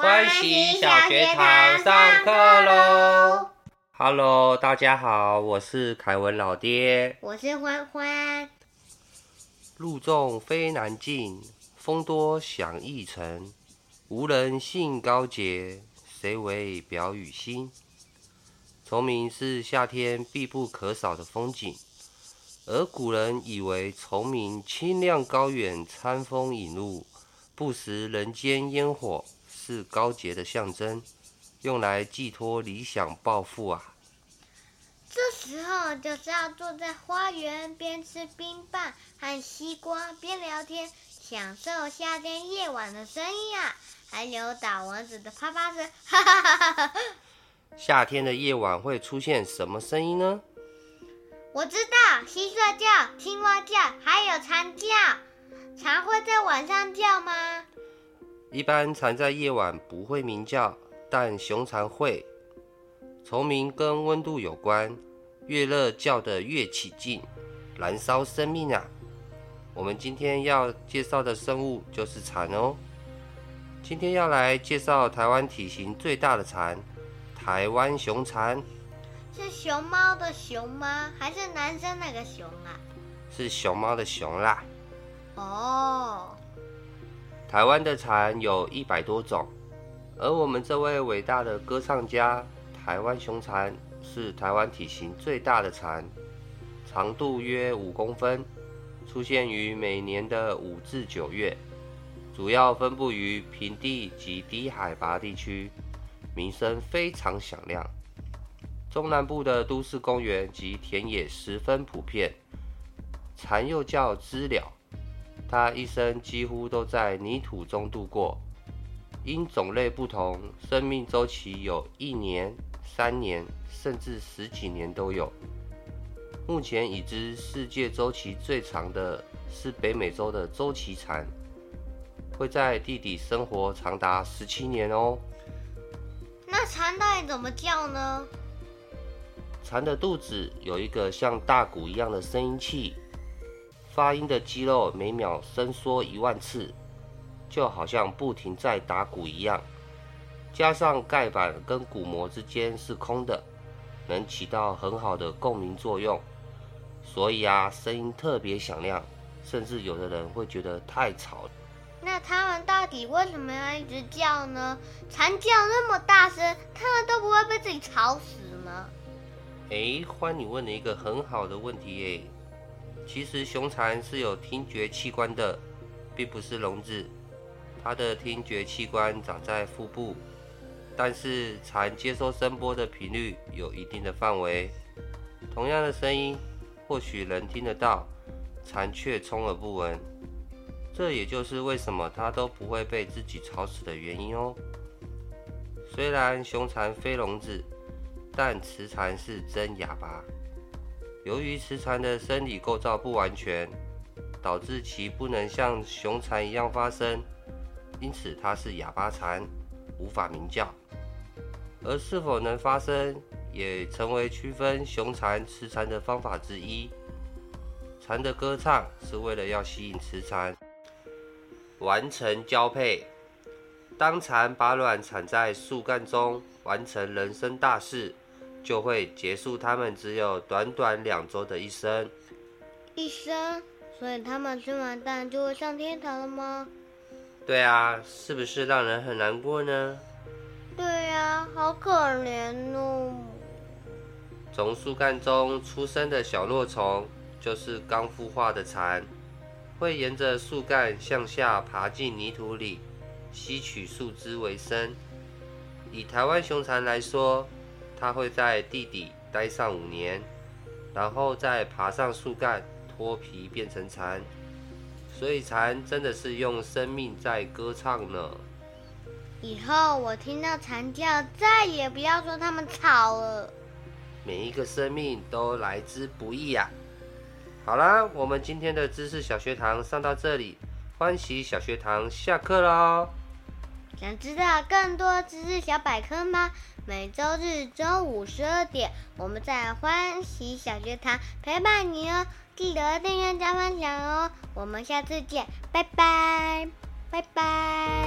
欢喜小学堂上课喽！Hello，大家好，我是凯文老爹。我是欢欢。路纵非难进，风多响易沉。无人信高洁，谁为表与心？虫鸣是夏天必不可少的风景，而古人以为虫鸣清亮高远，餐风饮露，不食人间烟火，是高洁的象征，用来寄托理想抱负啊。这时候就是要坐在花园边吃冰棒和西瓜，边聊天，享受夏天夜晚的声音啊！还有打蚊子的啪啪声，哈哈哈哈哈。夏天的夜晚会出现什么声音呢？我知道，蟋蟀叫、青蛙叫，还有蝉叫。蝉会在晚上叫吗？一般蝉在夜晚不会鸣叫，但雄蝉会。虫鸣跟温度有关，越热叫得越起劲，燃烧生命啊！我们今天要介绍的生物就是蝉哦。今天要来介绍台湾体型最大的蝉。台湾熊蝉是熊猫的熊吗？还是男生那个熊啊？是熊猫的熊啦。哦。台湾的蝉有一百多种，而我们这位伟大的歌唱家——台湾雄蝉，是台湾体型最大的蝉，长度约五公分，出现于每年的五至九月，主要分布于平地及低海拔地区。名声非常响亮，中南部的都市公园及田野十分普遍。蝉又叫知了，它一生几乎都在泥土中度过，因种类不同，生命周期有一年、三年，甚至十几年都有。目前已知世界周期最长的是北美洲的周期蝉，会在地底生活长达十七年哦。那蝉到底怎么叫呢？蝉的肚子有一个像大鼓一样的声音器，发音的肌肉每秒伸缩一万次，就好像不停在打鼓一样。加上盖板跟鼓膜之间是空的，能起到很好的共鸣作用。所以啊，声音特别响亮，甚至有的人会觉得太吵。那他们到底为什么要一直叫呢？蝉叫那么大声，他们都不会被自己吵死吗？哎，欢你问了一个很好的问题耶。其实雄蝉是有听觉器官的，并不是聋子。它的听觉器官长在腹部，但是蝉接收声波的频率有一定的范围。同样的声音，或许人听得到，蝉却充耳不闻。这也就是为什么它都不会被自己吵死的原因哦。虽然雄蝉非聋子，但雌蝉是真哑巴。由于雌蝉的生理构造不完全，导致其不能像雄蝉一样发声，因此它是哑巴蝉，无法鸣叫。而是否能发声，也成为区分雄蝉、雌蝉的方法之一。蝉的歌唱是为了要吸引雌蝉。完成交配。当蝉把卵产在树干中，完成人生大事，就会结束他们只有短短两周的一生。一生？所以他们吃完蛋就会上天堂了吗？对啊，是不是让人很难过呢？对呀，好可怜哦。从树干中出生的小落虫，就是刚孵化的蚕。会沿着树干向下爬进泥土里，吸取树枝为生。以台湾雄蚕来说，它会在地底待上五年，然后再爬上树干脱皮变成蝉。所以蝉真的是用生命在歌唱呢。以后我听到蝉叫，再也不要说它们吵了。每一个生命都来之不易呀。好啦，我们今天的知识小学堂上到这里，欢喜小学堂下课喽。想知道更多知识小百科吗？每周日中午十二点，我们在欢喜小学堂陪伴你哦。记得订阅加分享哦。我们下次见，拜拜，拜拜。